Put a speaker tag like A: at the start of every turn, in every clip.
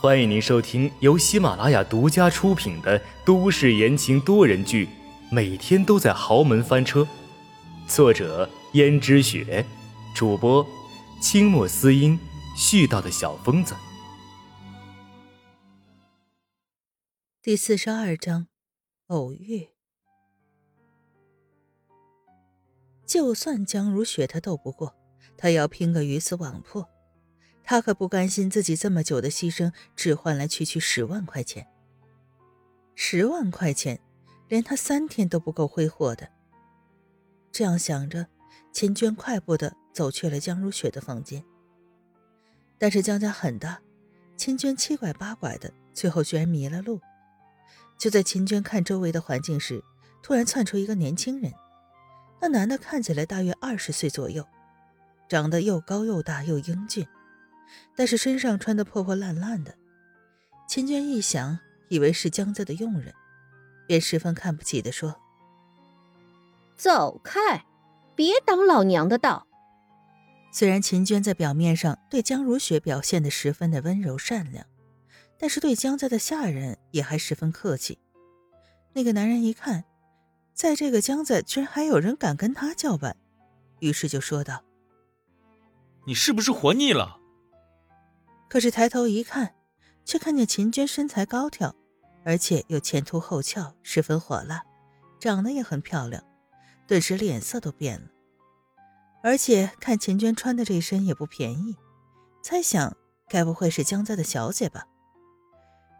A: 欢迎您收听由喜马拉雅独家出品的都市言情多人剧《每天都在豪门翻车》，作者：胭脂雪，主播：清墨思音，絮叨的小疯子。
B: 第四十二章，偶遇。就算江如雪他斗不过，他要拼个鱼死网破。他可不甘心自己这么久的牺牲，只换来区区十万块钱。十万块钱，连他三天都不够挥霍的。这样想着，秦娟快步的走去了江如雪的房间。但是江家很大，秦娟七拐八拐的，最后居然迷了路。就在秦娟看周围的环境时，突然窜出一个年轻人。那男的看起来大约二十岁左右，长得又高又大又英俊。但是身上穿的破破烂烂的，秦娟一想，以为是江家的佣人，便十分看不起的说：“
C: 走开，别挡老娘的道。”
B: 虽然秦娟在表面上对江如雪表现的十分的温柔善良，但是对江家的下人也还十分客气。那个男人一看，在这个江家居然还有人敢跟他叫板，于是就说道：“
D: 你是不是活腻了？”
B: 可是抬头一看，却看见秦娟身材高挑，而且又前凸后翘，十分火辣，长得也很漂亮，顿时脸色都变了。而且看秦娟穿的这身也不便宜，猜想该不会是江家的小姐吧？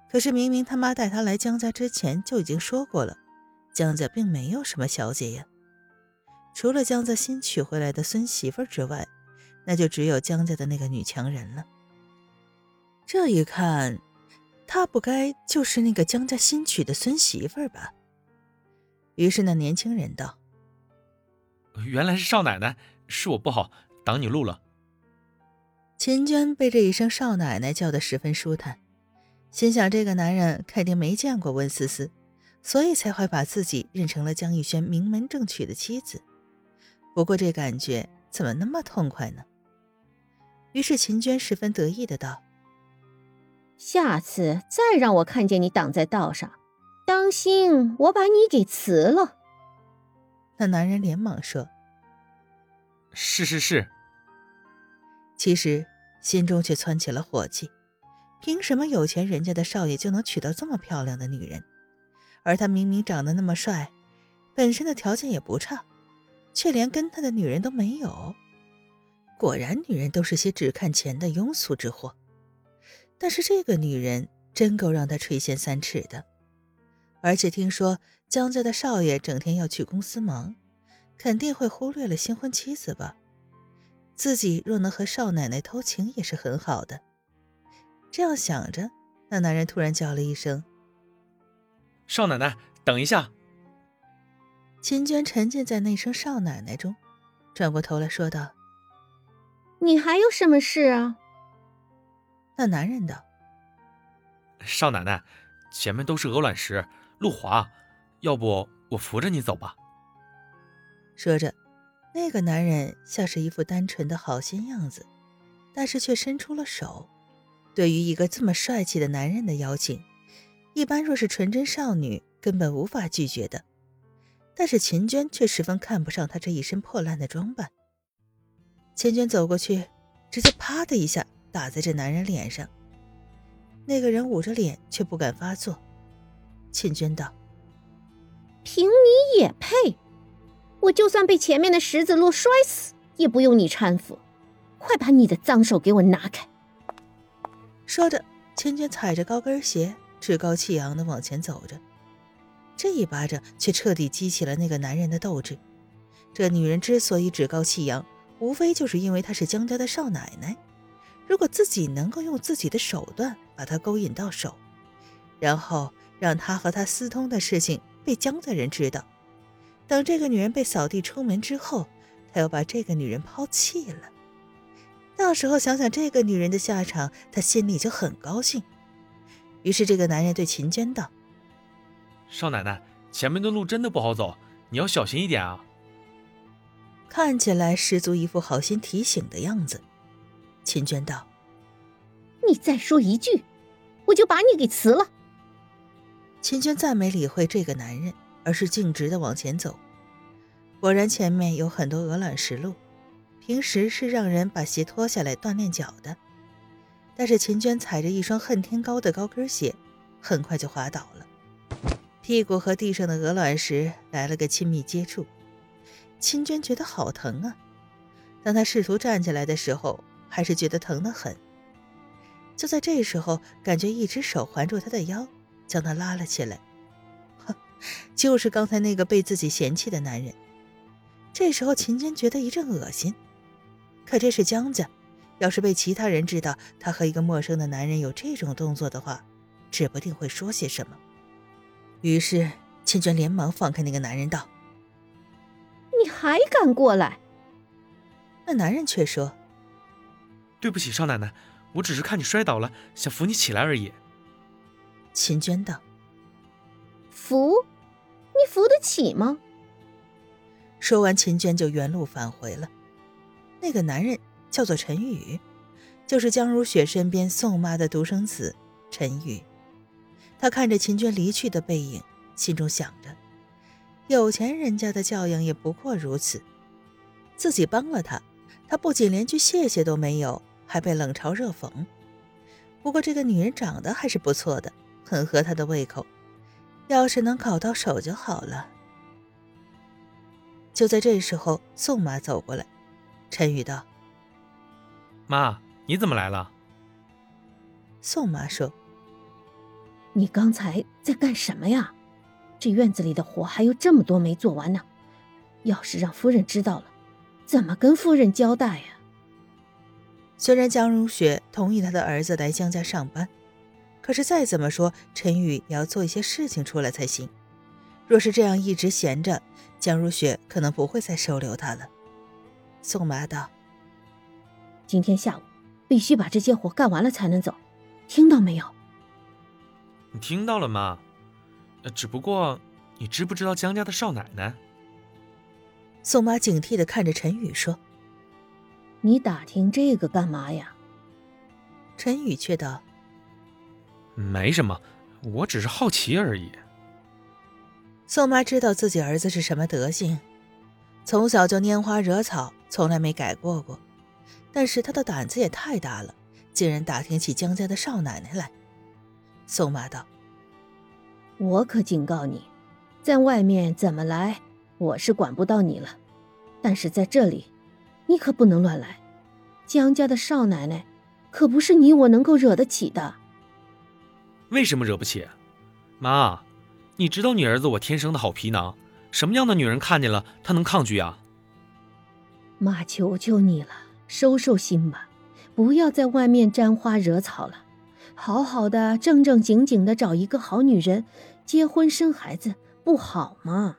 B: 可是明明他妈带她来江家之前就已经说过了，江家并没有什么小姐呀，除了江家新娶回来的孙媳妇之外，那就只有江家的那个女强人了。这一看，她不该就是那个江家新娶的孙媳妇儿吧？于是那年轻人道：“
D: 原来是少奶奶，是我不好挡你路了。”
B: 秦娟被这一声“少奶奶”叫得十分舒坦，心想这个男人肯定没见过温思思，所以才会把自己认成了江逸轩名门正娶的妻子。不过这感觉怎么那么痛快呢？于是秦娟十分得意的道。
C: 下次再让我看见你挡在道上，当心我把你给辞了。
B: 那男人连忙说：“
D: 是是是。”
B: 其实心中却窜起了火气。凭什么有钱人家的少爷就能娶到这么漂亮的女人，而他明明长得那么帅，本身的条件也不差，却连跟他的女人都没有？果然，女人都是些只看钱的庸俗之货。但是这个女人真够让他垂涎三尺的，而且听说江家的少爷整天要去公司忙，肯定会忽略了新婚妻子吧？自己若能和少奶奶偷情也是很好的。这样想着，那男人突然叫了一声：“
D: 少奶奶，等一下。”
B: 秦娟沉浸在那声“少奶奶”中，转过头来说道：“
C: 你还有什么事啊？”
B: 那男人道：“
D: 少奶奶，前面都是鹅卵石，路滑，要不我扶着你走吧。”
B: 说着，那个男人像是一副单纯的好心样子，但是却伸出了手。对于一个这么帅气的男人的邀请，一般若是纯真少女根本无法拒绝的。但是秦娟却十分看不上他这一身破烂的装扮。秦娟走过去，直接啪的一下。打在这男人脸上，那个人捂着脸却不敢发作。秦娟道：“
C: 凭你也配？我就算被前面的石子路摔死，也不用你搀扶。快把你的脏手给我拿开！”
B: 说着，秦娟踩着高跟鞋，趾高气扬的往前走着。这一巴掌却彻底激起了那个男人的斗志。这女人之所以趾高气扬，无非就是因为她是江家的少奶奶。如果自己能够用自己的手段把他勾引到手，然后让他和他私通的事情被江家人知道，等这个女人被扫地出门之后，他又把这个女人抛弃了，到时候想想这个女人的下场，他心里就很高兴。于是这个男人对秦娟道：“
D: 少奶奶，前面的路真的不好走，你要小心一点啊。”
B: 看起来十足一副好心提醒的样子。秦娟道：“
C: 你再说一句，我就把你给辞了。
B: 秦娟再没理会这个男人，而是径直的往前走。果然，前面有很多鹅卵石路，平时是让人把鞋脱下来锻炼脚的。但是秦娟踩着一双恨天高的高跟鞋，很快就滑倒了，屁股和地上的鹅卵石来了个亲密接触。秦娟觉得好疼啊！当她试图站起来的时候，还是觉得疼得很。就在这时候，感觉一只手环住他的腰，将他拉了起来。哼，就是刚才那个被自己嫌弃的男人。这时候，秦娟觉得一阵恶心。可这是江家，要是被其他人知道她和一个陌生的男人有这种动作的话，指不定会说些什么。于是，秦娟连忙放开那个男人，道：“
C: 你还敢过来？”
B: 那男人却说：“
D: 对不起，少奶奶，我只是看你摔倒了，想扶你起来而已。”
B: 秦娟道：“
C: 扶？你扶得起吗？”
B: 说完，秦娟就原路返回了。那个男人叫做陈宇，就是江如雪身边宋妈的独生子陈宇。他看着秦娟离去的背影，心中想着：有钱人家的教养也不过如此。自己帮了他，他不仅连句谢谢都没有，还被冷嘲热讽。不过这个女人长得还是不错的，很合他的胃口。要是能搞到手就好了。就在这时候，宋妈走过来，陈宇道：“
D: 妈，你怎么来了？”
B: 宋妈说：“
C: 你刚才在干什么呀？这院子里的活还有这么多没做完呢，要是让夫人知道了，怎么跟夫人交代呀？”
B: 虽然江如雪同意她的儿子来江家上班，可是再怎么说，陈宇也要做一些事情出来才行。若是这样一直闲着，江如雪可能不会再收留他了。宋妈道：“
C: 今天下午必须把这些活干完了才能走，听到没有？”
D: 你听到了吗？呃，只不过你知不知道江家的少奶奶？
B: 宋妈警惕的看着陈宇说：“
C: 你打听这个干嘛呀？”
B: 陈宇却道：“
D: 没什么，我只是好奇而已。”
B: 宋妈知道自己儿子是什么德行，从小就拈花惹草，从来没改过过。但是他的胆子也太大了，竟然打听起江家的少奶奶来。宋妈道：“
C: 我可警告你，在外面怎么来，我是管不到你了。但是在这里，你可不能乱来。江家的少奶奶，可不是你我能够惹得起的。
D: 为什么惹不起，妈？”你知道你儿子我天生的好皮囊，什么样的女人看见了他能抗拒啊？
C: 妈，求求你了，收收心吧，不要在外面沾花惹草了，好好的正正经经的找一个好女人，结婚生孩子不好吗？